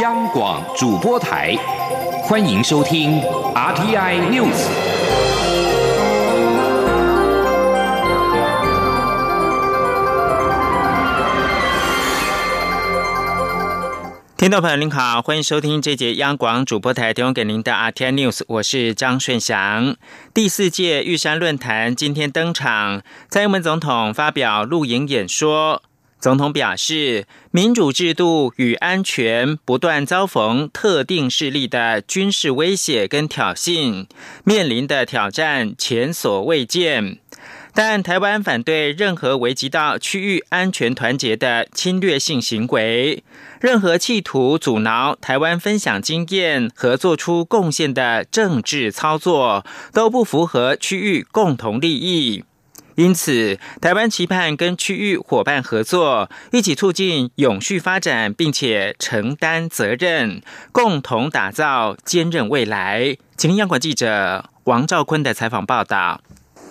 央广主播台，欢迎收听 RTI News。听众朋友您好，欢迎收听这节央广主播台提供给您的 RTI News，我是张顺祥。第四届玉山论坛今天登场，蔡英文总统发表露营演说。总统表示，民主制度与安全不断遭逢特定势力的军事威胁跟挑衅，面临的挑战前所未见。但台湾反对任何危及到区域安全团结的侵略性行为，任何企图阻挠台湾分享经验和做出贡献的政治操作，都不符合区域共同利益。因此，台湾期盼跟区域伙伴合作，一起促进永续发展，并且承担责任，共同打造坚韧未来。请听央广记者王兆坤的采访报道。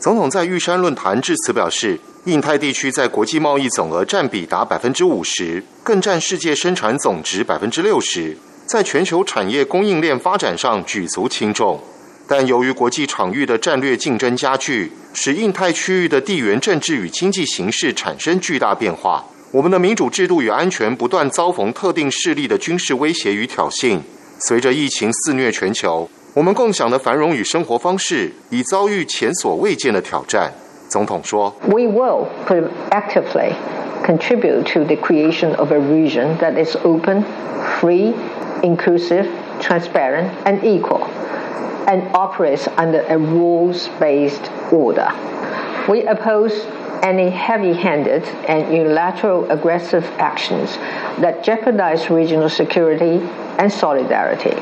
总统在玉山论坛致辞表示，印太地区在国际贸易总额占比达百分之五十，更占世界生产总值百分之六十，在全球产业供应链发展上举足轻重。但由于国际场域的战略竞争加剧，使印太区域的地缘政治与经济形势产生巨大变化。我们的民主制度与安全不断遭逢特定势力的军事威胁与挑衅。随着疫情肆虐全球，我们共享的繁荣与生活方式已遭遇前所未见的挑战。总统说：“We will actively contribute to the creation of a region that is open, free, inclusive, transparent, and equal.” and operates under a rules-based order. We oppose any heavy-handed and unilateral aggressive actions that jeopardize regional security and solidarity.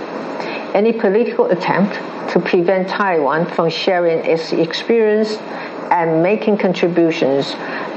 Any political attempt to prevent Taiwan from sharing its experience and making contributions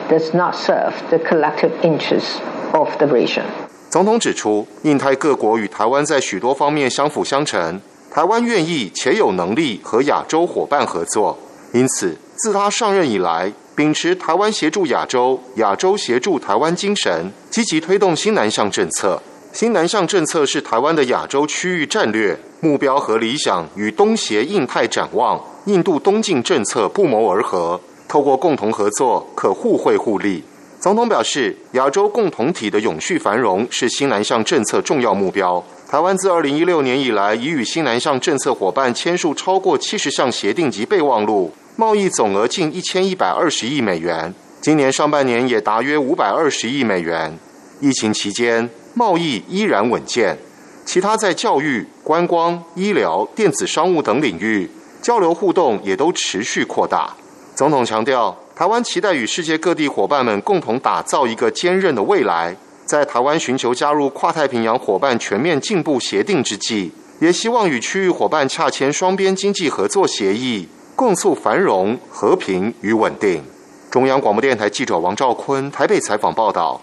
does not serve the collective interests of the region. 总统指出，印太各国与台湾在许多方面相辅相成， 台湾愿意且有能力和亚洲伙伴合作，因此自他上任以来，秉持台湾协助亚洲、亚洲协助台湾精神，积极推动新南向政策。新南向政策是台湾的亚洲区域战略目标和理想，与东协印太展望、印度东进政策不谋而合。透过共同合作，可互惠互利。总统表示，亚洲共同体的永续繁荣是新南向政策重要目标。台湾自二零一六年以来，已与新南向政策伙伴签署超过七十项协定及备忘录，贸易总额近一千一百二十亿美元。今年上半年也达约五百二十亿美元。疫情期间，贸易依然稳健。其他在教育、观光、医疗、电子商务等领域交流互动也都持续扩大。总统强调，台湾期待与世界各地伙伴们共同打造一个坚韧的未来。在台湾寻求加入跨太平洋伙伴全面进步协定之际，也希望与区域伙伴洽签双边经济合作协议，共促繁荣、和平与稳定。中央广播电台记者王兆坤台北采访报道。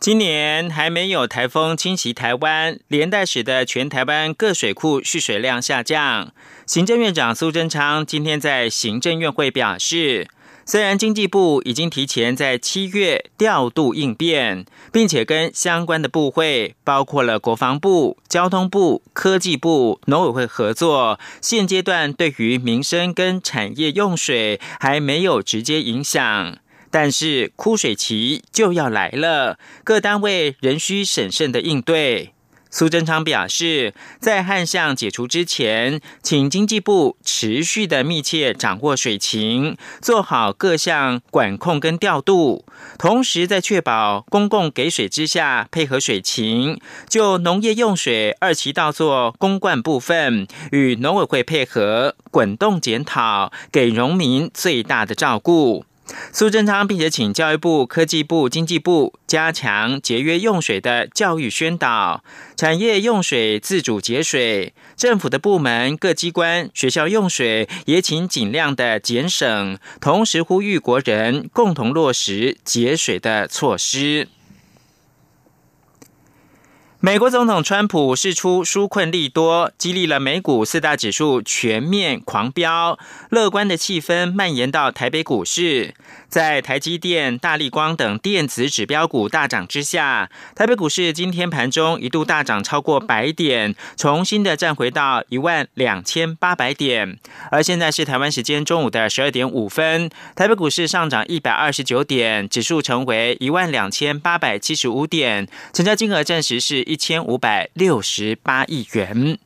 今年还没有台风侵袭台湾，连带使得全台湾各水库蓄水量下降。行政院长苏贞昌今天在行政院会表示。虽然经济部已经提前在七月调度应变，并且跟相关的部会，包括了国防部、交通部、科技部、农委会合作，现阶段对于民生跟产业用水还没有直接影响，但是枯水期就要来了，各单位仍需审慎的应对。苏贞昌表示，在旱象解除之前，请经济部持续的密切掌握水情，做好各项管控跟调度，同时在确保公共给水之下配合水情。就农业用水二期到做公灌部分，与农委会配合滚动检讨，给农民最大的照顾。苏贞昌并且请教育部、科技部、经济部加强节约用水的教育宣导，产业用水自主节水，政府的部门、各机关、学校用水也请尽量的节省，同时呼吁国人共同落实节水的措施。美国总统川普释出纾困利多，激励了美股四大指数全面狂飙，乐观的气氛蔓延到台北股市。在台积电、大力光等电子指标股大涨之下，台北股市今天盘中一度大涨超过百点，重新的站回到一万两千八百点。而现在是台湾时间中午的十二点五分，台北股市上涨一百二十九点，指数成为一万两千八百七十五点，成交金额暂时是一千五百六十八亿元。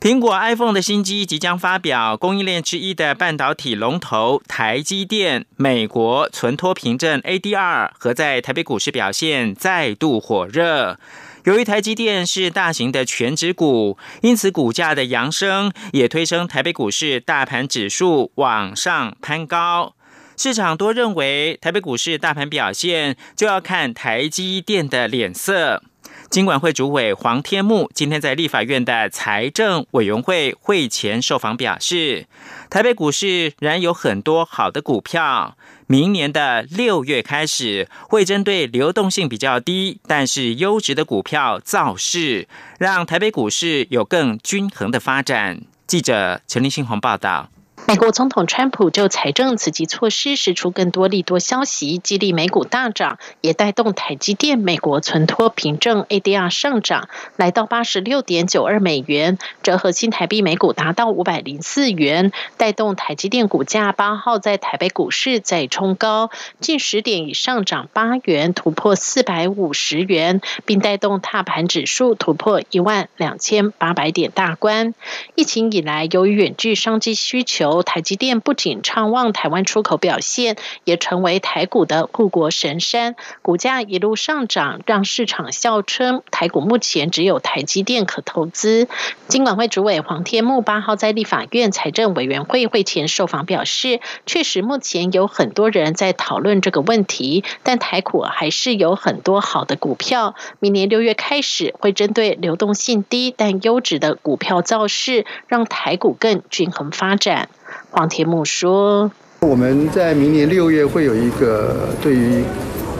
苹果 iPhone 的新机即将发表，供应链之一的半导体龙头台积电，美国存托凭证 ADR 和在台北股市表现再度火热。由于台积电是大型的全指股，因此股价的扬升也推升台北股市大盘指数往上攀高。市场多认为，台北股市大盘表现就要看台积电的脸色。金管会主委黄天木今天在立法院的财政委员会会前受访表示，台北股市仍有很多好的股票，明年的六月开始会针对流动性比较低但是优质的股票造势，让台北股市有更均衡的发展。记者陈立新鸿报道。美国总统川普就财政刺激措施释出更多利多消息，激励美股大涨，也带动台积电美国存托凭证 ADR 上涨，来到八十六点九二美元，折合新台币每股达到五百零四元，带动台积电股价八号在台北股市再冲高，近十点以上涨八元，突破四百五十元，并带动踏盘指数突破一万两千八百点大关。疫情以来，由于远距商机需求。台积电不仅畅旺台湾出口表现，也成为台股的护国神山，股价一路上涨，让市场笑称台股目前只有台积电可投资。金管会主委黄天木八号在立法院财政委员会会前受访表示，确实目前有很多人在讨论这个问题，但台股还是有很多好的股票。明年六月开始会针对流动性低但优质的股票造势，让台股更均衡发展。黄天木说：“我们在明年六月会有一个对于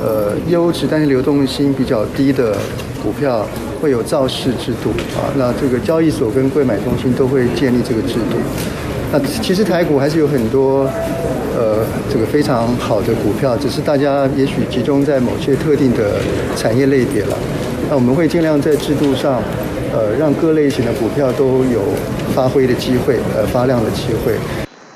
呃优质但是流动性比较低的股票会有造势制度啊，那这个交易所跟柜买中心都会建立这个制度。那其实台股还是有很多呃这个非常好的股票，只是大家也许集中在某些特定的产业类别了。那我们会尽量在制度上呃让各类型的股票都有发挥的机会，呃发量的机会。”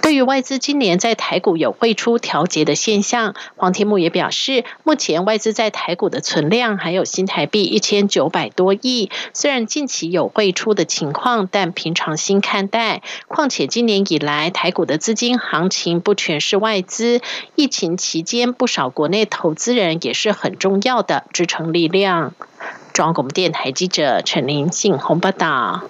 对于外资今年在台股有汇出调节的现象，黄天木也表示，目前外资在台股的存量还有新台币一千九百多亿。虽然近期有汇出的情况，但平常心看待。况且今年以来台股的资金行情不全是外资，疫情期间不少国内投资人也是很重要的支撑力量。中央广播电台记者陈林信鸿报道。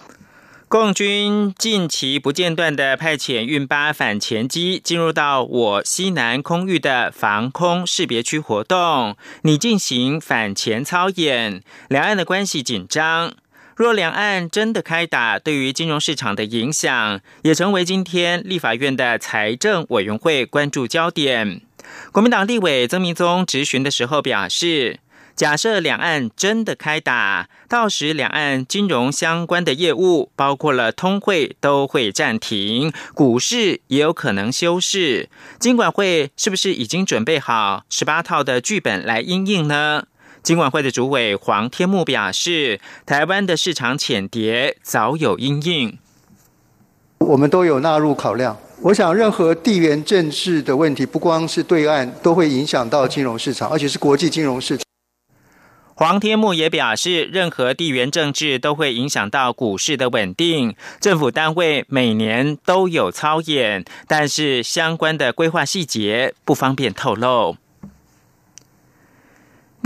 共军近期不间断的派遣运八反潜机进入到我西南空域的防空识别区活动，拟进行反潜操演，两岸的关系紧张。若两岸真的开打，对于金融市场的影响，也成为今天立法院的财政委员会关注焦点。国民党立委曾明宗质询的时候表示。假设两岸真的开打，到时两岸金融相关的业务，包括了通汇都会暂停，股市也有可能休市。金管会是不是已经准备好十八套的剧本来应应呢？金管会的主委黄天木表示，台湾的市场浅跌早有应应，我们都有纳入考量。我想，任何地缘政治的问题，不光是对岸，都会影响到金融市场，而且是国际金融市场。黄天木也表示，任何地缘政治都会影响到股市的稳定。政府单位每年都有操演，但是相关的规划细节不方便透露。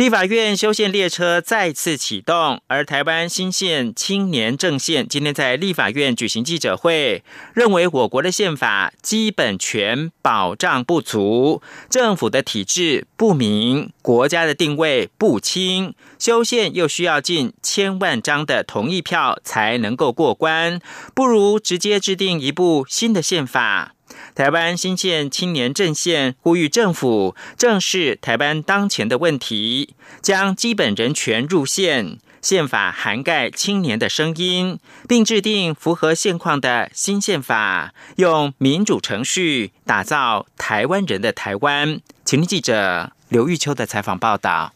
立法院修宪列车再次启动，而台湾新宪青年政线今天在立法院举行记者会，认为我国的宪法基本权保障不足，政府的体制不明，国家的定位不清，修宪又需要近千万张的同意票才能够过关，不如直接制定一部新的宪法。台湾新建青年阵线呼吁政府正视台湾当前的问题，将基本人权入宪。宪法涵盖青年的声音，并制定符合现况的新宪法，用民主程序打造台湾人的台湾。请听记者刘玉秋的采访报道。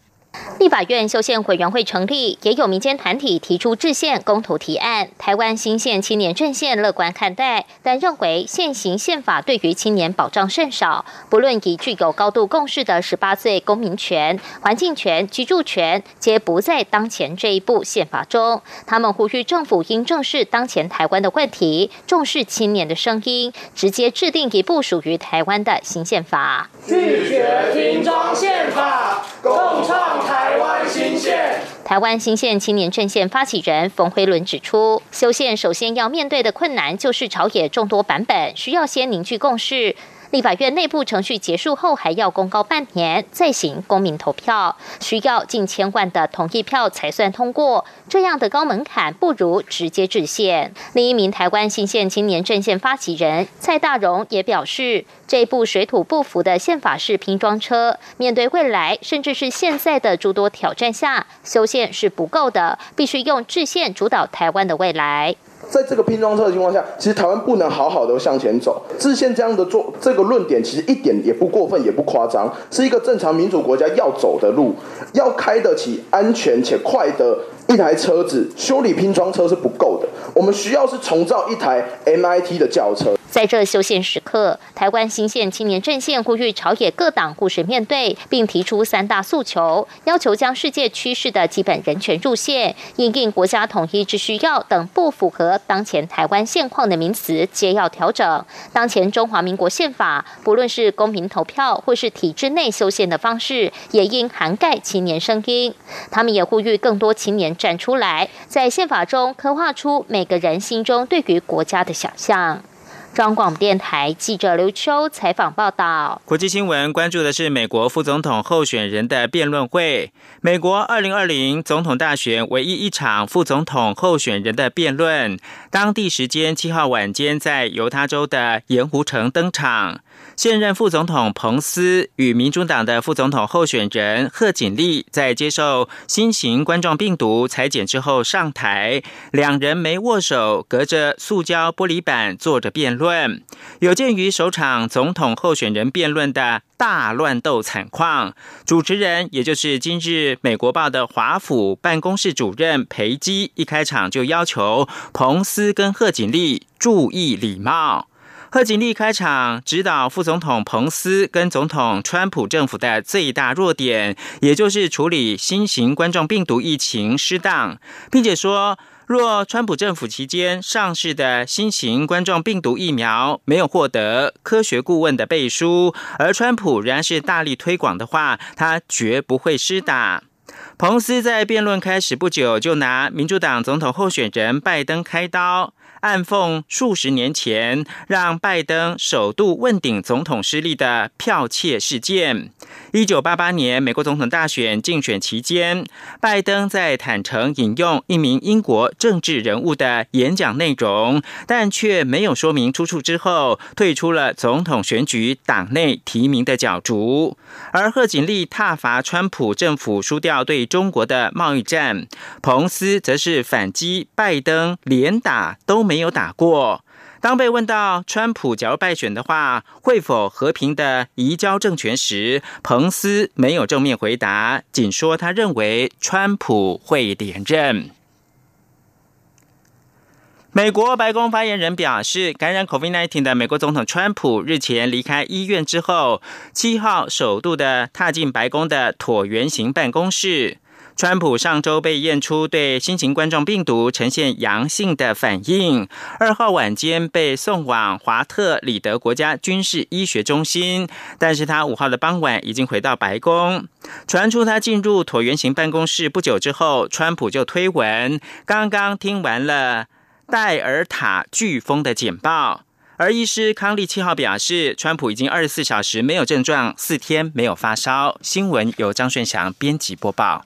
立法院修宪委员会成立，也有民间团体提出制宪公投提案。台湾新宪青年阵线乐观看待，但认为现行宪法对于青年保障甚少。不论以具有高度共识的十八岁公民权、环境权、居住权，皆不在当前这一部宪法中。他们呼吁政府应正视当前台湾的问题，重视青年的声音，直接制定一部属于台湾的新宪法。拒绝拼装宪法，共创。台湾新线，台湾新县青年阵线发起人冯辉伦指出，修宪首先要面对的困难就是朝野众多版本，需要先凝聚共识。立法院内部程序结束后，还要公告半年，再行公民投票，需要近千万的同意票才算通过。这样的高门槛，不如直接制宪。另一名台湾新县青年阵线发起人蔡大荣也表示，这部水土不服的宪法式拼装车，面对未来甚至是现在的诸多挑战下，修宪是不够的，必须用制宪主导台湾的未来。在这个拼装车的情况下，其实台湾不能好好的向前走。致宪这样的做这个论点，其实一点也不过分，也不夸张，是一个正常民主国家要走的路，要开得起安全且快的一台车子。修理拼装车是不够的，我们需要是重造一台 MIT 的轿车。在这修宪时刻，台湾新县青年阵线呼吁朝野各党务实面对，并提出三大诉求，要求将世界趋势的基本人权入宪，应应国家统一之需要等不符合当前台湾现况的名词，皆要调整。当前中华民国宪法，不论是公民投票或是体制内修宪的方式，也应涵盖青年声音。他们也呼吁更多青年站出来，在宪法中刻画出每个人心中对于国家的想象。中广电台记者刘秋采访报道。国际新闻关注的是美国副总统候选人的辩论会。美国二零二零总统大选唯一一场副总统候选人的辩论，当地时间七号晚间在犹他州的盐湖城登场。现任副总统彭斯与民主党的副总统候选人贺锦丽在接受新型冠状病毒裁剪之后上台，两人没握手，隔着塑胶玻璃板坐着辩论。有鉴于首场总统候选人辩论的大乱斗惨况，主持人也就是今日美国报的华府办公室主任裴基一开场就要求彭斯跟贺锦丽注意礼貌。贺锦丽开场指导副总统彭斯跟总统川普政府的最大弱点，也就是处理新型冠状病毒疫情失当，并且说，若川普政府期间上市的新型冠状病毒疫苗没有获得科学顾问的背书，而川普仍然是大力推广的话，他绝不会施打。彭斯在辩论开始不久就拿民主党总统候选人拜登开刀。暗讽数十年前让拜登首度问鼎总统失利的剽窃事件。一九八八年美国总统大选竞选期间，拜登在坦诚引用一名英国政治人物的演讲内容，但却没有说明出处。之后退出了总统选举党内提名的角逐。而贺锦丽挞伐川普政府输掉对中国的贸易战，彭斯则是反击拜登连打都没。没有打过。当被问到川普假如败选的话，会否和平的移交政权时，彭斯没有正面回答，仅说他认为川普会连任。美国白宫发言人表示，感染 COVID-19 的美国总统川普日前离开医院之后，七号首度的踏进白宫的椭圆形办公室。川普上周被验出对新型冠状病毒呈现阳性的反应，二号晚间被送往华特里德国家军事医学中心，但是他五号的傍晚已经回到白宫。传出他进入椭圆形办公室不久之后，川普就推文，刚刚听完了戴尔塔飓风的简报，而医师康利七号表示，川普已经二十四小时没有症状，四天没有发烧。新闻由张顺祥编辑播报。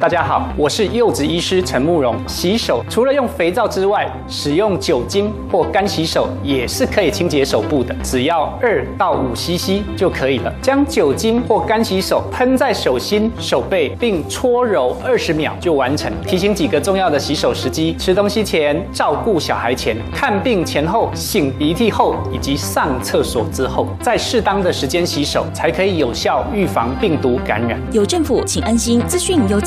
大家好，我是柚子医师陈慕容。洗手除了用肥皂之外，使用酒精或干洗手也是可以清洁手部的，只要二到五 CC 就可以了。将酒精或干洗手喷在手心、手背，并搓揉二十秒就完成。提醒几个重要的洗手时机：吃东西前、照顾小孩前、看病前后、擤鼻涕后以及上厕所之后，在适当的时间洗手，才可以有效预防病毒感染。有政府，请安心。资讯由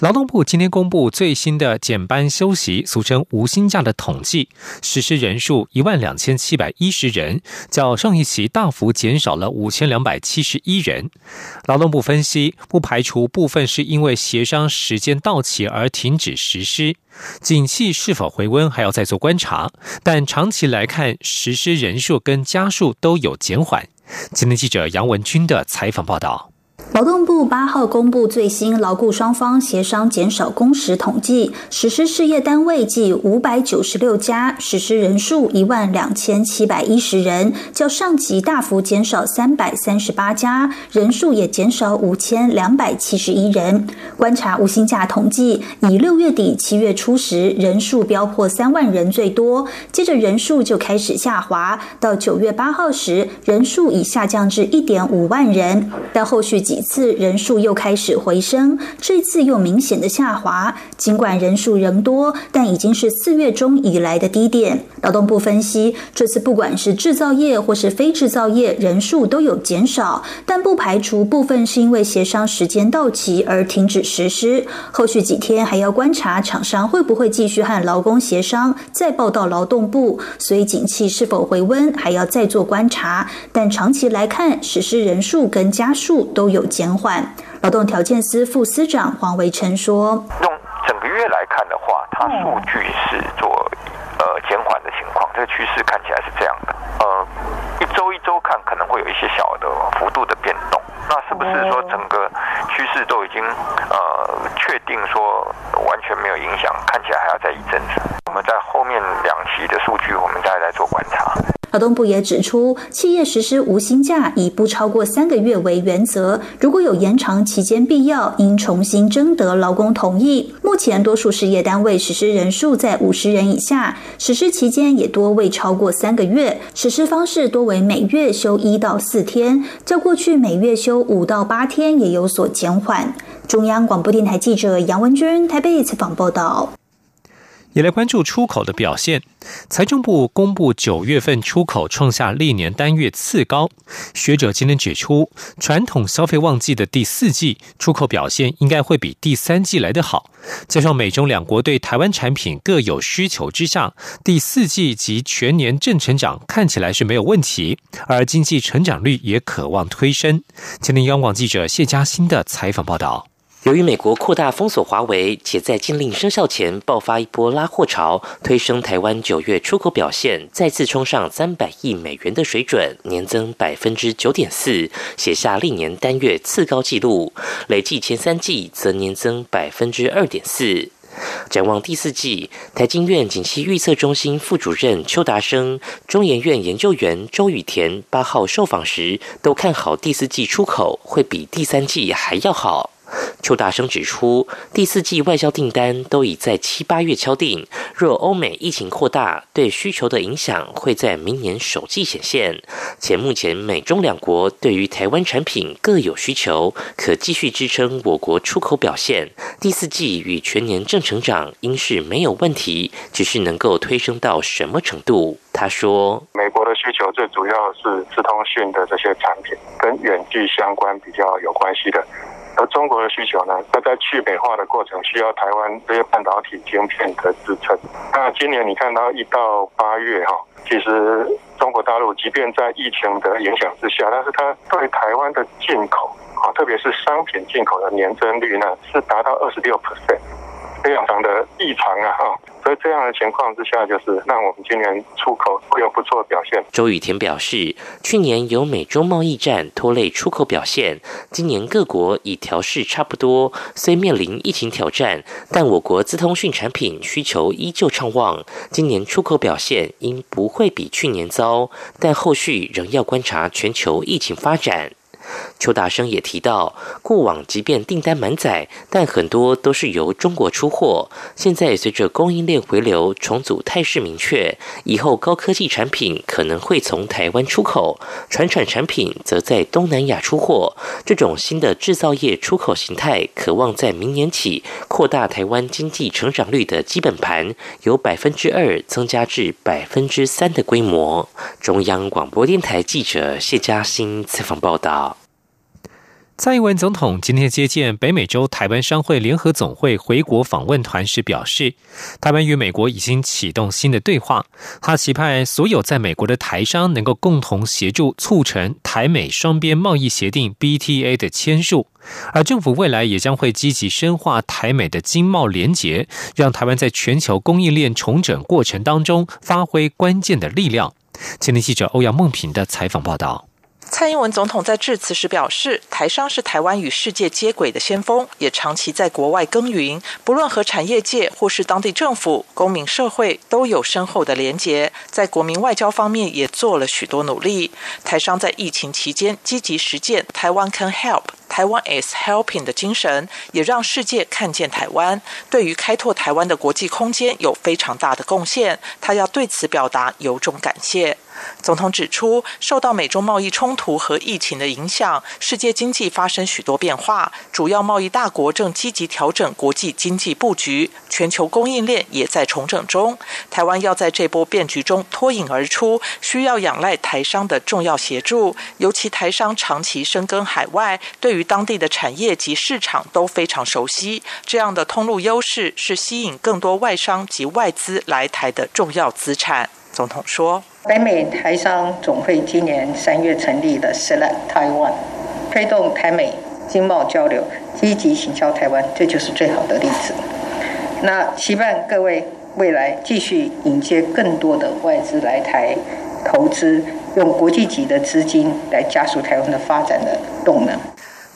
劳动部今天公布最新的减班休息，俗称无薪假的统计，实施人数一万两千七百一十人，较上一期大幅减少了五千两百七十一人。劳动部分析，不排除部分是因为协商时间到期而停止实施，景气是否回温还要再做观察。但长期来看，实施人数跟家数都有减缓。今天记者杨文军的采访报道。劳动部八号公布最新劳雇双方协商减少工时统计，实施事业单位计五百九十六家，实施人数一万两千七百一十人，较上级大幅减少三百三十八家，人数也减少五千两百七十一人。观察无薪假统计，以六月底七月初时人数飙破三万人最多，接着人数就开始下滑，到九月八号时人数已下降至一点五万人，但后续几次人数又开始回升，这次又明显的下滑。尽管人数仍多，但已经是四月中以来的低点。劳动部分析，这次不管是制造业或是非制造业，人数都有减少，但不排除部分是因为协商时间到期而停止实施。后续几天还要观察厂商会不会继续和劳工协商，再报到劳动部。所以景气是否回温，还要再做观察。但长期来看，实施人数跟家数都有。减缓。劳动条件司副司长黄维成说：“用整个月来看的话，它数据是做呃减缓的情况，这个趋势看起来是这样的。呃，一周一周看可能会有一些小的幅度的变动。那是不是说整个趋势都已经呃确定说完全没有影响？看起来还要再一阵子。我们在后面两期的数据，我们再来做观察。”劳动部也指出，企业实施无薪假以不超过三个月为原则，如果有延长期间必要，应重新征得劳工同意。目前多数事业单位实施人数在五十人以下，实施期间也多未超过三个月，实施方式多为每月休一到四天，较过去每月休五到八天也有所减缓。中央广播电台记者杨文君台北采访报道。也来关注出口的表现。财政部公布九月份出口创下历年单月次高。学者今天指出，传统消费旺季的第四季出口表现应该会比第三季来得好。加上美中两国对台湾产品各有需求之下，第四季及全年正成长看起来是没有问题，而经济成长率也渴望推升。今天央广记者谢嘉欣的采访报道。由于美国扩大封锁华为，且在禁令生效前爆发一波拉货潮，推升台湾九月出口表现再次冲上三百亿美元的水准，年增百分之九点四，写下历年单月次高纪录。累计前三季则年增百分之二点四。展望第四季，台经院景气预测中心副主任邱达生、中研院研究员周雨田八号受访时，都看好第四季出口会比第三季还要好。邱大生指出，第四季外销订单都已在七八月敲定。若欧美疫情扩大，对需求的影响会在明年首季显现。且目前美中两国对于台湾产品各有需求，可继续支撑我国出口表现。第四季与全年正成长应是没有问题，只是能够推升到什么程度？他说：“美国的需求最主要是资通讯的这些产品，跟远距相关比较有关系的。”而中国的需求呢？它在去美化的过程需要台湾这些半导体晶片的支撑。那今年你看到一到八月哈，其实中国大陆即便在疫情的影响之下，但是它对台湾的进口啊，特别是商品进口的年增率呢，是达到二十六 percent，非常的异常啊哈。所以这样的情况之下，就是让我们今年出口会有不错的表现。周雨田表示，去年有美中贸易战拖累出口表现，今年各国已调试差不多，虽面临疫情挑战，但我国资通讯产品需求依旧畅旺，今年出口表现应不会比去年糟，但后续仍要观察全球疫情发展。邱大生也提到，过往即便订单满载，但很多都是由中国出货。现在随着供应链回流重组态势明确，以后高科技产品可能会从台湾出口，传产产品则在东南亚出货。这种新的制造业出口形态，渴望在明年起扩大台湾经济成长率的基本盘，由百分之二增加至百分之三的规模。中央广播电台记者谢嘉欣采访报道。蔡英文总统今天接见北美洲台湾商会联合总会回国访问团时表示，台湾与美国已经启动新的对话。他期盼所有在美国的台商能够共同协助促成台美双边贸易协定 （BTA） 的签署，而政府未来也将会积极深化台美的经贸联结，让台湾在全球供应链重整过程当中发挥关键的力量。前天记者欧阳梦平的采访报道。蔡英文总统在致辞时表示，台商是台湾与世界接轨的先锋，也长期在国外耕耘，不论和产业界或是当地政府、公民社会都有深厚的连结，在国民外交方面也做了许多努力。台商在疫情期间积极实践“台湾 can help”。台湾 is helping 的精神，也让世界看见台湾对于开拓台湾的国际空间有非常大的贡献。他要对此表达由衷感谢。总统指出，受到美中贸易冲突和疫情的影响，世界经济发生许多变化，主要贸易大国正积极调整国际经济布局，全球供应链也在重整中。台湾要在这波变局中脱颖而出，需要仰赖台商的重要协助，尤其台商长期深耕海外，对于当地的产业及市场都非常熟悉。这样的通路优势是吸引更多外商及外资来台的重要资产。总统说：“北美台商总会今年三月成立的 Select Taiwan，推动台美经贸交流，积极行销台湾，这就是最好的例子。那期盼各位未来继续迎接更多的外资来台投资，用国际级的资金来加速台湾的发展的动能。”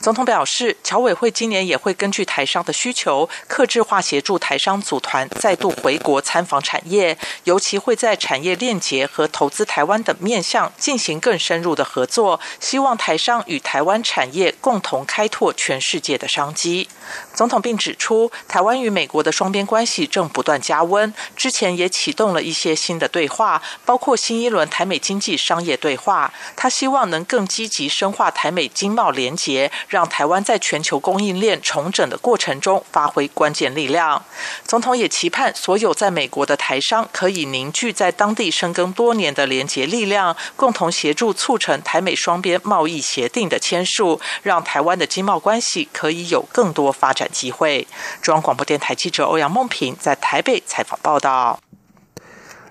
总统表示，侨委会今年也会根据台商的需求，克制化协助台商组团再度回国参访产业，尤其会在产业链结和投资台湾等面向进行更深入的合作，希望台商与台湾产业共同开拓全世界的商机。总统并指出，台湾与美国的双边关系正不断加温，之前也启动了一些新的对话，包括新一轮台美经济商业对话。他希望能更积极深化台美经贸联结。让台湾在全球供应链重整的过程中发挥关键力量。总统也期盼所有在美国的台商可以凝聚在当地深耕多年的联结力量，共同协助促成台美双边贸易协定的签署，让台湾的经贸关系可以有更多发展机会。中央广播电台记者欧阳梦平在台北采访报道。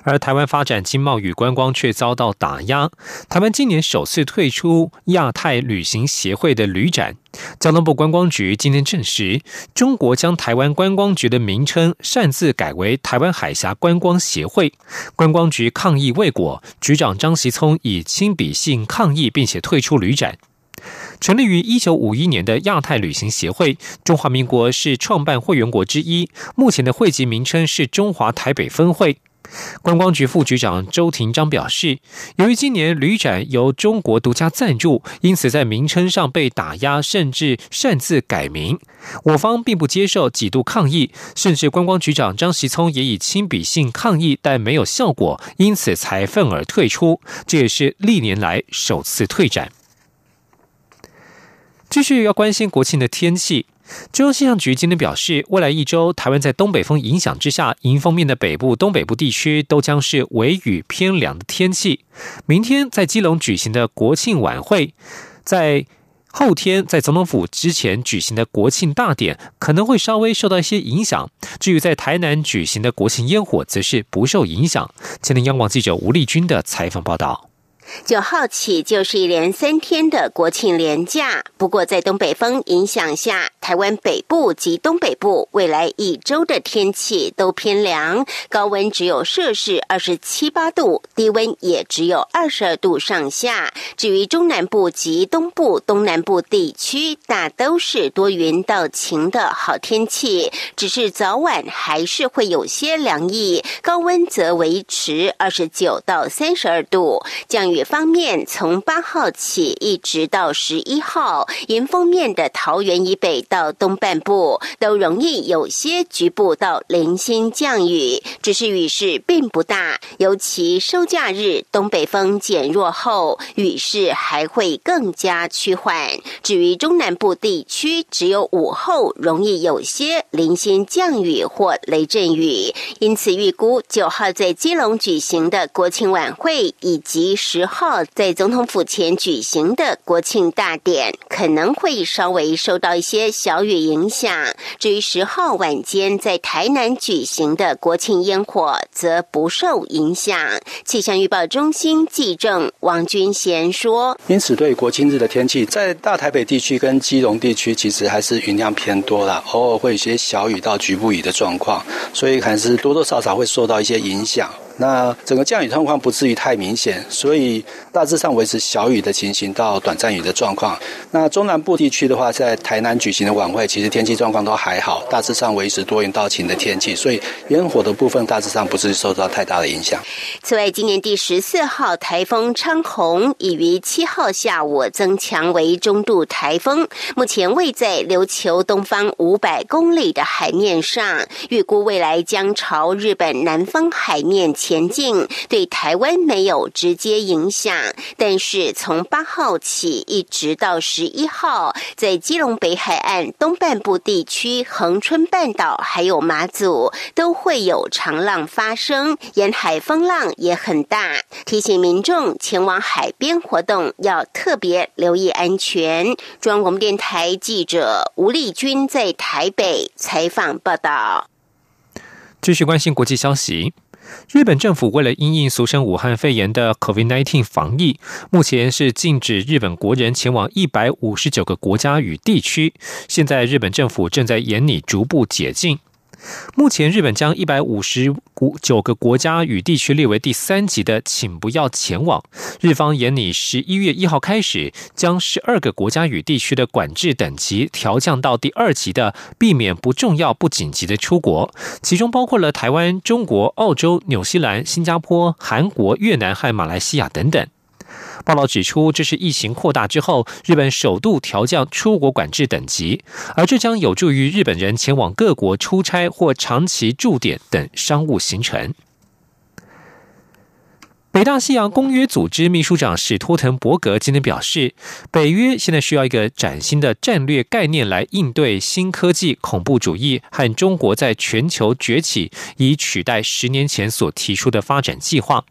而台湾发展经贸与观光却遭到打压。台湾今年首次退出亚太旅行协会的旅展。交通部观光局今天证实，中国将台湾观光局的名称擅自改为台湾海峡观光协会。观光局抗议未果，局长张习聪以亲笔信抗议，并且退出旅展。成立于一九五一年的亚太旅行协会，中华民国是创办会员国之一。目前的会籍名称是中华台北分会。观光局副局长周廷章表示，由于今年旅展由中国独家赞助，因此在名称上被打压，甚至擅自改名。我方并不接受，几度抗议，甚至观光局长张习聪也以亲笔信抗议，但没有效果，因此才愤而退出。这也是历年来首次退展。继续要关心国庆的天气。中央气象局今天表示，未来一周，台湾在东北风影响之下，迎风面的北部、东北部地区都将是微雨偏凉的天气。明天在基隆举行的国庆晚会，在后天在总统府之前举行的国庆大典，可能会稍微受到一些影响。至于在台南举行的国庆烟火，则是不受影响。前天央广记者吴丽君的采访报道。九号起就是一连三天的国庆连假。不过，在东北风影响下，台湾北部及东北部未来一周的天气都偏凉，高温只有摄氏二十七八度，低温也只有二十二度上下。至于中南部及东部、东南部地区，大都是多云到晴的好天气，只是早晚还是会有些凉意，高温则维持二十九到三十二度。降雨方面，从八号起一直到十一号，迎风面的桃园以北到东半部都容易有些局部到零星降雨，只是雨势并不大。尤其收假日，东北风减弱后，雨势还会更加趋缓。至于中南部地区，只有午后容易有些零星降雨或雷阵雨，因此预估九号在基隆举行的国庆晚会以及十号在总统府前举行的国庆大典，可能会稍微受到一些小雨影响。至于十号晚间在台南举行的国庆烟火，则不受影响。气象预报中心记者王军贤说：“因此，对国庆日的天气，在大台北地区跟基隆地区，其实还是云量偏多啦，偶尔会有些小雨到局部雨的状况，所以还是多多少少会受到一些影响。”那整个降雨状况不至于太明显，所以大致上维持小雨的情形到短暂雨的状况。那中南部地区的话，在台南举行的晚会，其实天气状况都还好，大致上维持多云到晴的天气，所以烟火的部分大致上不至于受到太大的影响。此外，今年第十四号台风昌洪已于七号下午增强为中度台风，目前位在琉球东方五百公里的海面上，预估未来将朝日本南方海面。前进对台湾没有直接影响，但是从八号起一直到十一号，在基隆北海岸东半部地区、恒春半岛还有马祖都会有长浪发生，沿海风浪也很大，提醒民众前往海边活动要特别留意安全。中央广播电台记者吴丽君在台北采访报道。继续关心国际消息。日本政府为了因应俗称武汉肺炎的 COVID-19 防疫，目前是禁止日本国人前往一百五十九个国家与地区。现在日本政府正在严拟逐步解禁。目前，日本将一百五十五九个国家与地区列为第三级的，请不要前往。日方严拟十一月一号开始，将十二个国家与地区的管制等级调降到第二级的，避免不重要不紧急的出国，其中包括了台湾、中国、澳洲、纽西兰、新加坡、韩国、越南和马来西亚等等。报道指出，这是疫情扩大之后，日本首度调降出国管制等级，而这将有助于日本人前往各国出差或长期驻点等商务行程。北大西洋公约组织秘书长史托滕伯格今天表示，北约现在需要一个崭新的战略概念来应对新科技、恐怖主义和中国在全球崛起，以取代十年前所提出的发展计划。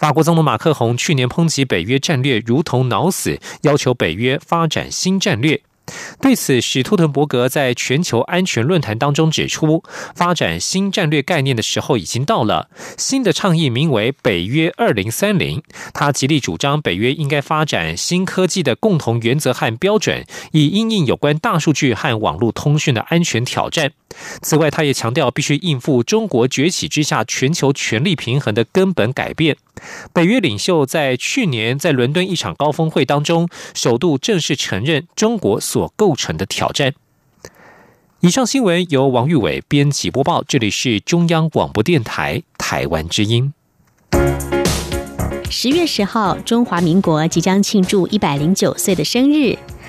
法国总统马克宏去年抨击北约战略如同脑死，要求北约发展新战略。对此，史托滕伯格在全球安全论坛当中指出，发展新战略概念的时候已经到了。新的倡议名为“北约二零三零”，他极力主张北约应该发展新科技的共同原则和标准，以应应有关大数据和网络通讯的安全挑战。此外，他也强调必须应付中国崛起之下全球权力平衡的根本改变。北约领袖在去年在伦敦一场高峰会当中，首度正式承认中国所构成的挑战。以上新闻由王玉伟编辑播报，这里是中央广播电台台湾之音。十月十号，中华民国即将庆祝一百零九岁的生日。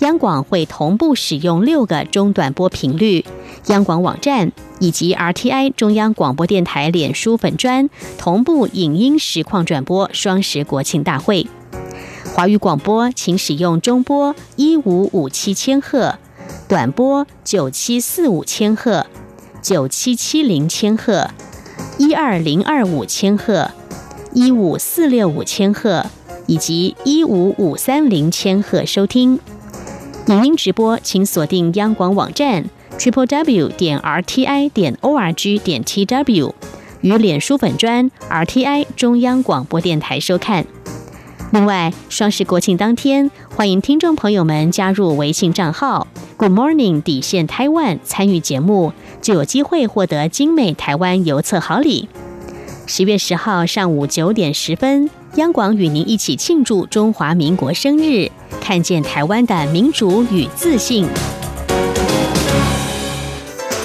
央广会同步使用六个中短波频率，央广网站。以及 RTI 中央广播电台脸书粉专同步影音实况转播双十国庆大会。华语广播请使用中波一五五七千赫，短波九七四五千赫。九七七零千赫、一二零二五千赫、一五四六五千赫以及一五五三零千赫收听。影音直播请锁定央广网站 triple w 点 r t i 点 o r g 点 t w 与脸书粉专 r t i 中央广播电台收看。另外，双十国庆当天，欢迎听众朋友们加入微信账号 Good Morning 底线台湾参与节目，就有机会获得精美台湾邮册好礼。十月十号上午九点十分，央广与您一起庆祝中华民国生日，看见台湾的民主与自信。